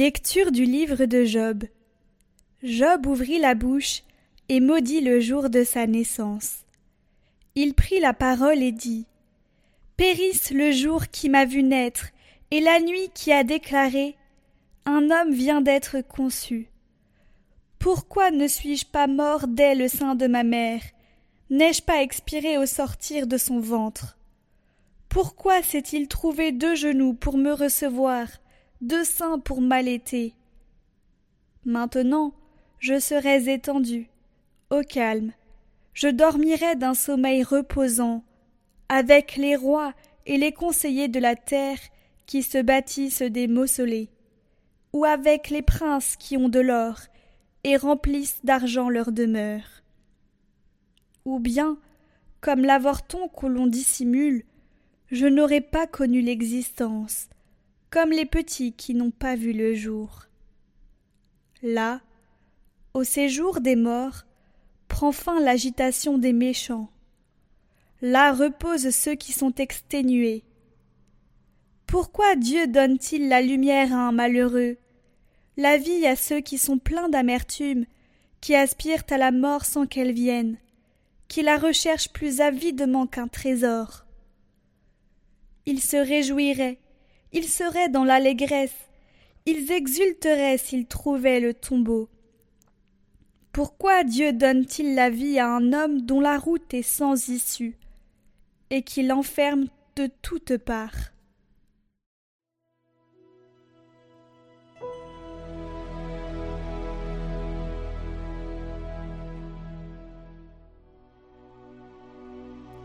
Lecture du livre de Job. Job ouvrit la bouche et maudit le jour de sa naissance. Il prit la parole et dit Périsse le jour qui m'a vu naître et la nuit qui a déclaré Un homme vient d'être conçu. Pourquoi ne suis-je pas mort dès le sein de ma mère? N'ai-je pas expiré au sortir de son ventre? Pourquoi s'est-il trouvé deux genoux pour me recevoir deux seins pour m'allaiter. Maintenant, je serais étendu, au calme, je dormirais d'un sommeil reposant, avec les rois et les conseillers de la terre qui se bâtissent des mausolées, ou avec les princes qui ont de l'or et remplissent d'argent leur demeure. Ou bien, comme l'avorton que l'on dissimule, je n'aurais pas connu l'existence, comme les petits qui n'ont pas vu le jour. Là, au séjour des morts, prend fin l'agitation des méchants. Là reposent ceux qui sont exténués. Pourquoi Dieu donne-t-il la lumière à un malheureux, la vie à ceux qui sont pleins d'amertume, qui aspirent à la mort sans qu'elle vienne, qui la recherchent plus avidement qu'un trésor? Ils se réjouiraient ils seraient dans l'allégresse, ils exulteraient s'ils trouvaient le tombeau. Pourquoi Dieu donne-t-il la vie à un homme dont la route est sans issue, et qui l'enferme de toutes parts?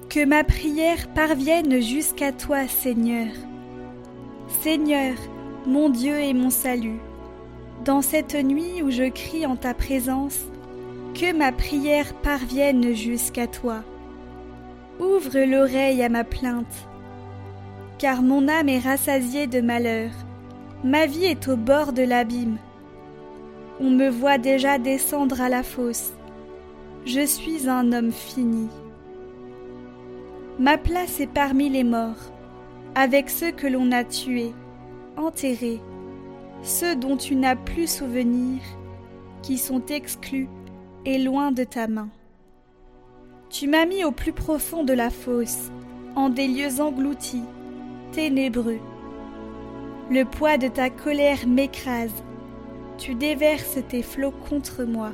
Que ma prière parvienne jusqu'à toi, Seigneur. Seigneur, mon Dieu et mon salut, dans cette nuit où je crie en ta présence, que ma prière parvienne jusqu'à toi. Ouvre l'oreille à ma plainte, car mon âme est rassasiée de malheur, ma vie est au bord de l'abîme. On me voit déjà descendre à la fosse, je suis un homme fini. Ma place est parmi les morts avec ceux que l'on a tués, enterrés, ceux dont tu n'as plus souvenir, qui sont exclus et loin de ta main. Tu m'as mis au plus profond de la fosse, en des lieux engloutis, ténébreux. Le poids de ta colère m'écrase, tu déverses tes flots contre moi.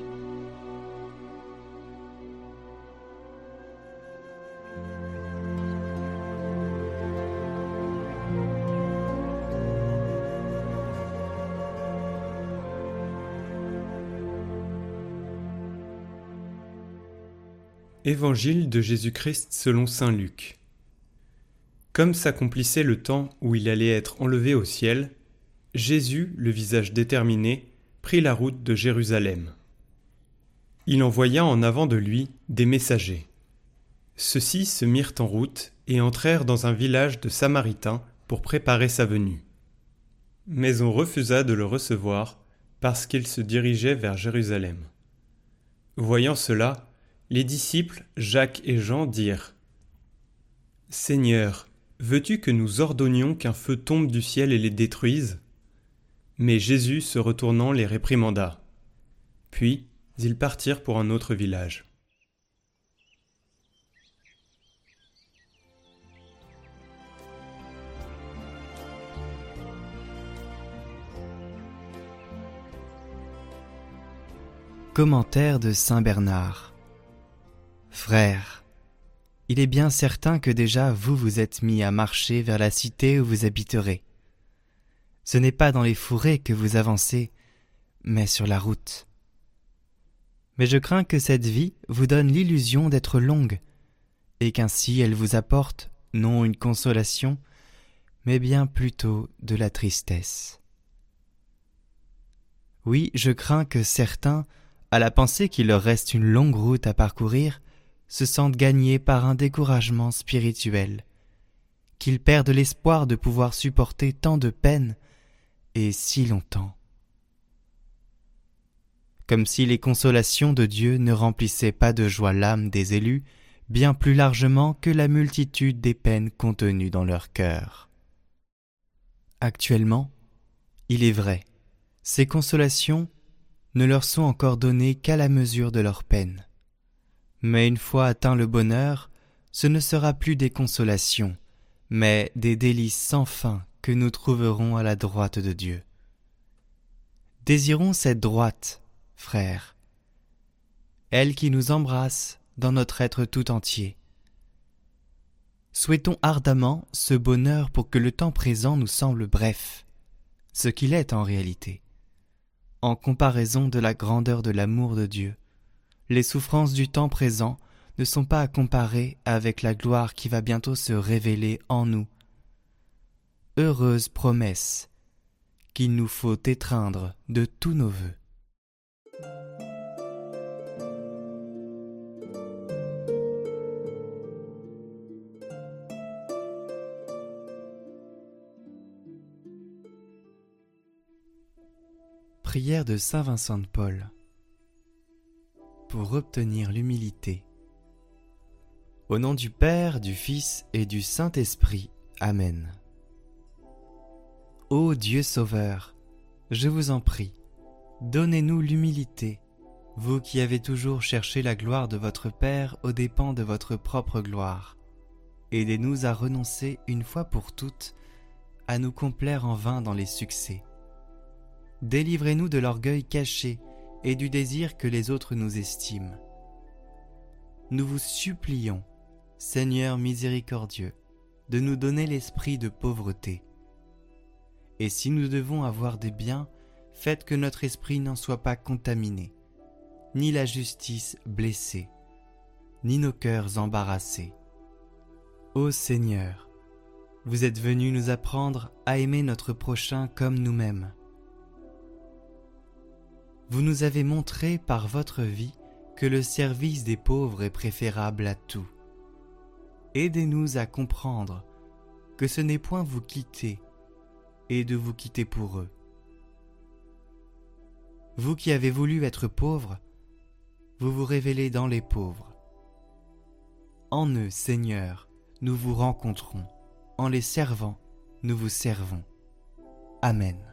Évangile de Jésus-Christ selon Saint Luc. Comme s'accomplissait le temps où il allait être enlevé au ciel, Jésus, le visage déterminé, prit la route de Jérusalem. Il envoya en avant de lui des messagers. Ceux-ci se mirent en route et entrèrent dans un village de Samaritains pour préparer sa venue. Mais on refusa de le recevoir parce qu'il se dirigeait vers Jérusalem. Voyant cela, les disciples Jacques et Jean dirent Seigneur, veux-tu que nous ordonnions qu'un feu tombe du ciel et les détruise? Mais Jésus, se retournant, les réprimanda. Puis ils partirent pour un autre village. Commentaire de Saint Bernard Frères, il est bien certain que déjà vous vous êtes mis à marcher vers la cité où vous habiterez. Ce n'est pas dans les fourrés que vous avancez, mais sur la route. Mais je crains que cette vie vous donne l'illusion d'être longue, et qu'ainsi elle vous apporte non une consolation, mais bien plutôt de la tristesse. Oui, je crains que certains, à la pensée qu'il leur reste une longue route à parcourir, se sentent gagnés par un découragement spirituel, qu'ils perdent l'espoir de pouvoir supporter tant de peines et si longtemps. Comme si les consolations de Dieu ne remplissaient pas de joie l'âme des élus, bien plus largement que la multitude des peines contenues dans leur cœur. Actuellement, il est vrai, Ces consolations ne leur sont encore données qu'à la mesure de leur peine. Mais une fois atteint le bonheur, ce ne sera plus des consolations, mais des délices sans fin que nous trouverons à la droite de Dieu. Désirons cette droite, frères, elle qui nous embrasse dans notre être tout entier. Souhaitons ardemment ce bonheur pour que le temps présent nous semble bref, ce qu'il est en réalité. En comparaison de la grandeur de l'amour de Dieu, les souffrances du temps présent ne sont pas à comparer avec la gloire qui va bientôt se révéler en nous. Heureuse promesse qu'il nous faut étreindre de tous nos voeux. Prière de Saint Vincent de Paul pour obtenir l'humilité. Au nom du Père, du Fils et du Saint-Esprit. Amen. Ô Dieu Sauveur, je vous en prie, donnez-nous l'humilité, vous qui avez toujours cherché la gloire de votre Père aux dépens de votre propre gloire. Aidez-nous à renoncer une fois pour toutes à nous complaire en vain dans les succès. Délivrez-nous de l'orgueil caché et du désir que les autres nous estiment. Nous vous supplions, Seigneur miséricordieux, de nous donner l'esprit de pauvreté. Et si nous devons avoir des biens, faites que notre esprit n'en soit pas contaminé, ni la justice blessée, ni nos cœurs embarrassés. Ô Seigneur, vous êtes venu nous apprendre à aimer notre prochain comme nous-mêmes. Vous nous avez montré par votre vie que le service des pauvres est préférable à tout. Aidez-nous à comprendre que ce n'est point vous quitter et de vous quitter pour eux. Vous qui avez voulu être pauvres, vous vous révélez dans les pauvres. En eux, Seigneur, nous vous rencontrons. En les servant, nous vous servons. Amen.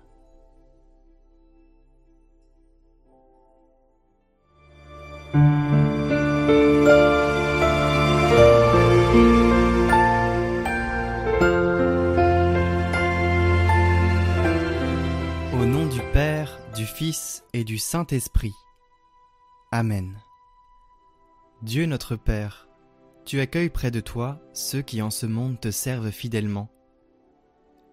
Saint-Esprit. Amen. Dieu notre Père, tu accueilles près de toi ceux qui en ce monde te servent fidèlement.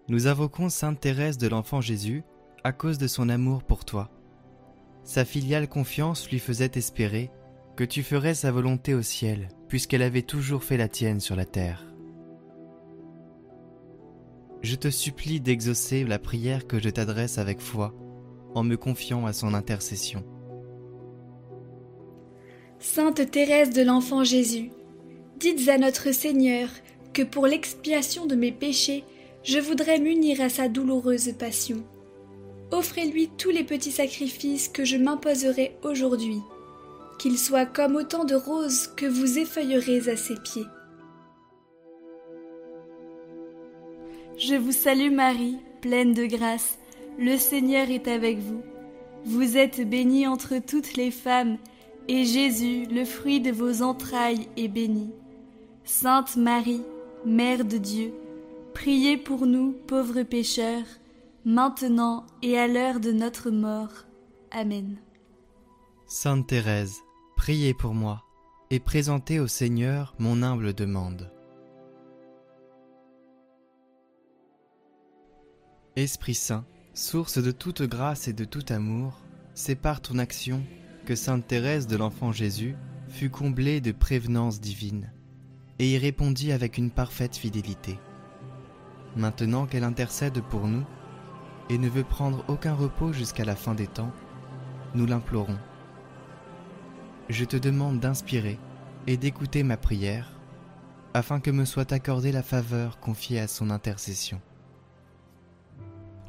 Nous invoquons Sainte Thérèse de l'Enfant Jésus à cause de son amour pour toi. Sa filiale confiance lui faisait espérer que tu ferais sa volonté au ciel, puisqu'elle avait toujours fait la tienne sur la terre. Je te supplie d'exaucer la prière que je t'adresse avec foi, en me confiant à son intercession. Sainte Thérèse de l'Enfant Jésus, dites à notre Seigneur que pour l'expiation de mes péchés, je voudrais m'unir à sa douloureuse passion. Offrez-lui tous les petits sacrifices que je m'imposerai aujourd'hui, qu'ils soient comme autant de roses que vous effeuillerez à ses pieds. Je vous salue Marie, pleine de grâce, le Seigneur est avec vous. Vous êtes bénie entre toutes les femmes, et Jésus, le fruit de vos entrailles, est béni. Sainte Marie, Mère de Dieu, priez pour nous pauvres pécheurs, maintenant et à l'heure de notre mort. Amen. Sainte Thérèse, priez pour moi, et présentez au Seigneur mon humble demande. Esprit Saint, source de toute grâce et de tout amour, c'est par ton action que Sainte Thérèse de l'Enfant Jésus fut comblée de prévenance divine, et y répondit avec une parfaite fidélité. Maintenant qu'elle intercède pour nous, et ne veut prendre aucun repos jusqu'à la fin des temps, nous l'implorons. Je te demande d'inspirer et d'écouter ma prière, afin que me soit accordée la faveur confiée à son intercession.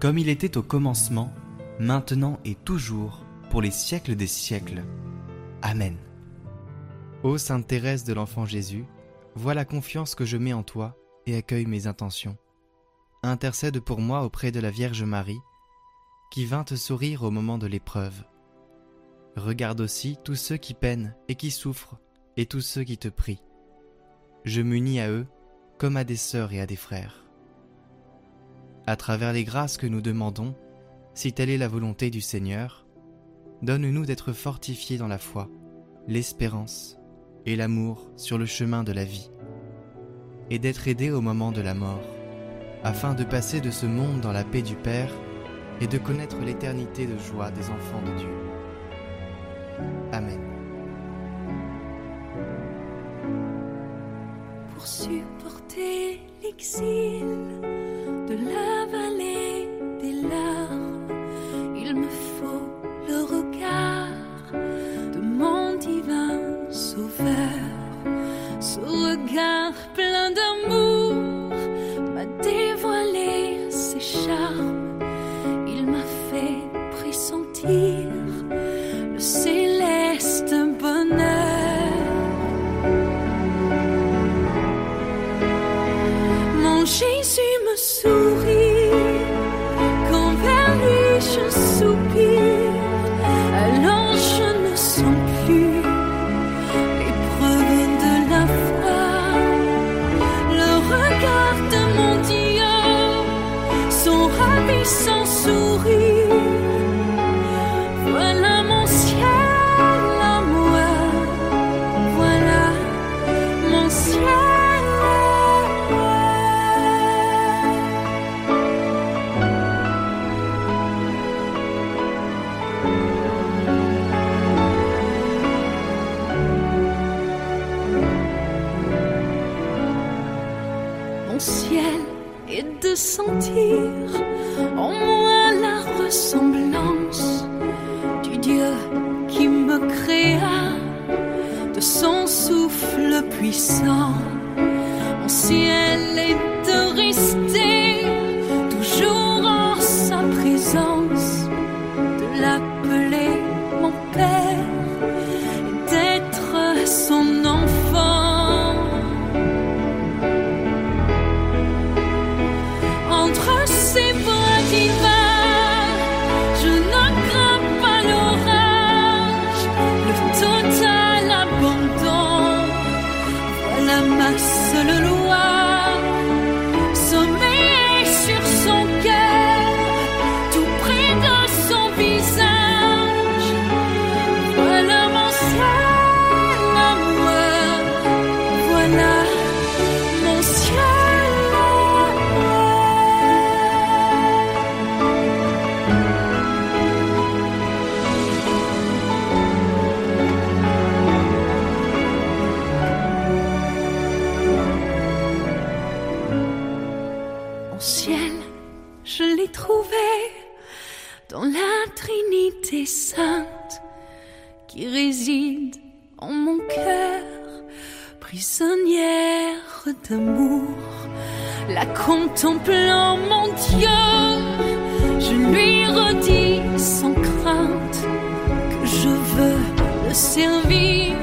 comme il était au commencement, maintenant et toujours, pour les siècles des siècles. Amen. Ô Sainte Thérèse de l'Enfant Jésus, vois la confiance que je mets en toi et accueille mes intentions. Intercède pour moi auprès de la Vierge Marie, qui vint te sourire au moment de l'épreuve. Regarde aussi tous ceux qui peinent et qui souffrent, et tous ceux qui te prient. Je m'unis à eux comme à des sœurs et à des frères. À travers les grâces que nous demandons, si telle est la volonté du Seigneur, donne-nous d'être fortifiés dans la foi, l'espérance et l'amour sur le chemin de la vie, et d'être aidés au moment de la mort, afin de passer de ce monde dans la paix du Père et de connaître l'éternité de joie des enfants de Dieu. Amen. Pour supporter l'exil de la pressentir le me créa de son souffle puissant. Mon ciel est d'amour. La contemplant mon Dieu, je lui redis sans crainte que je veux le servir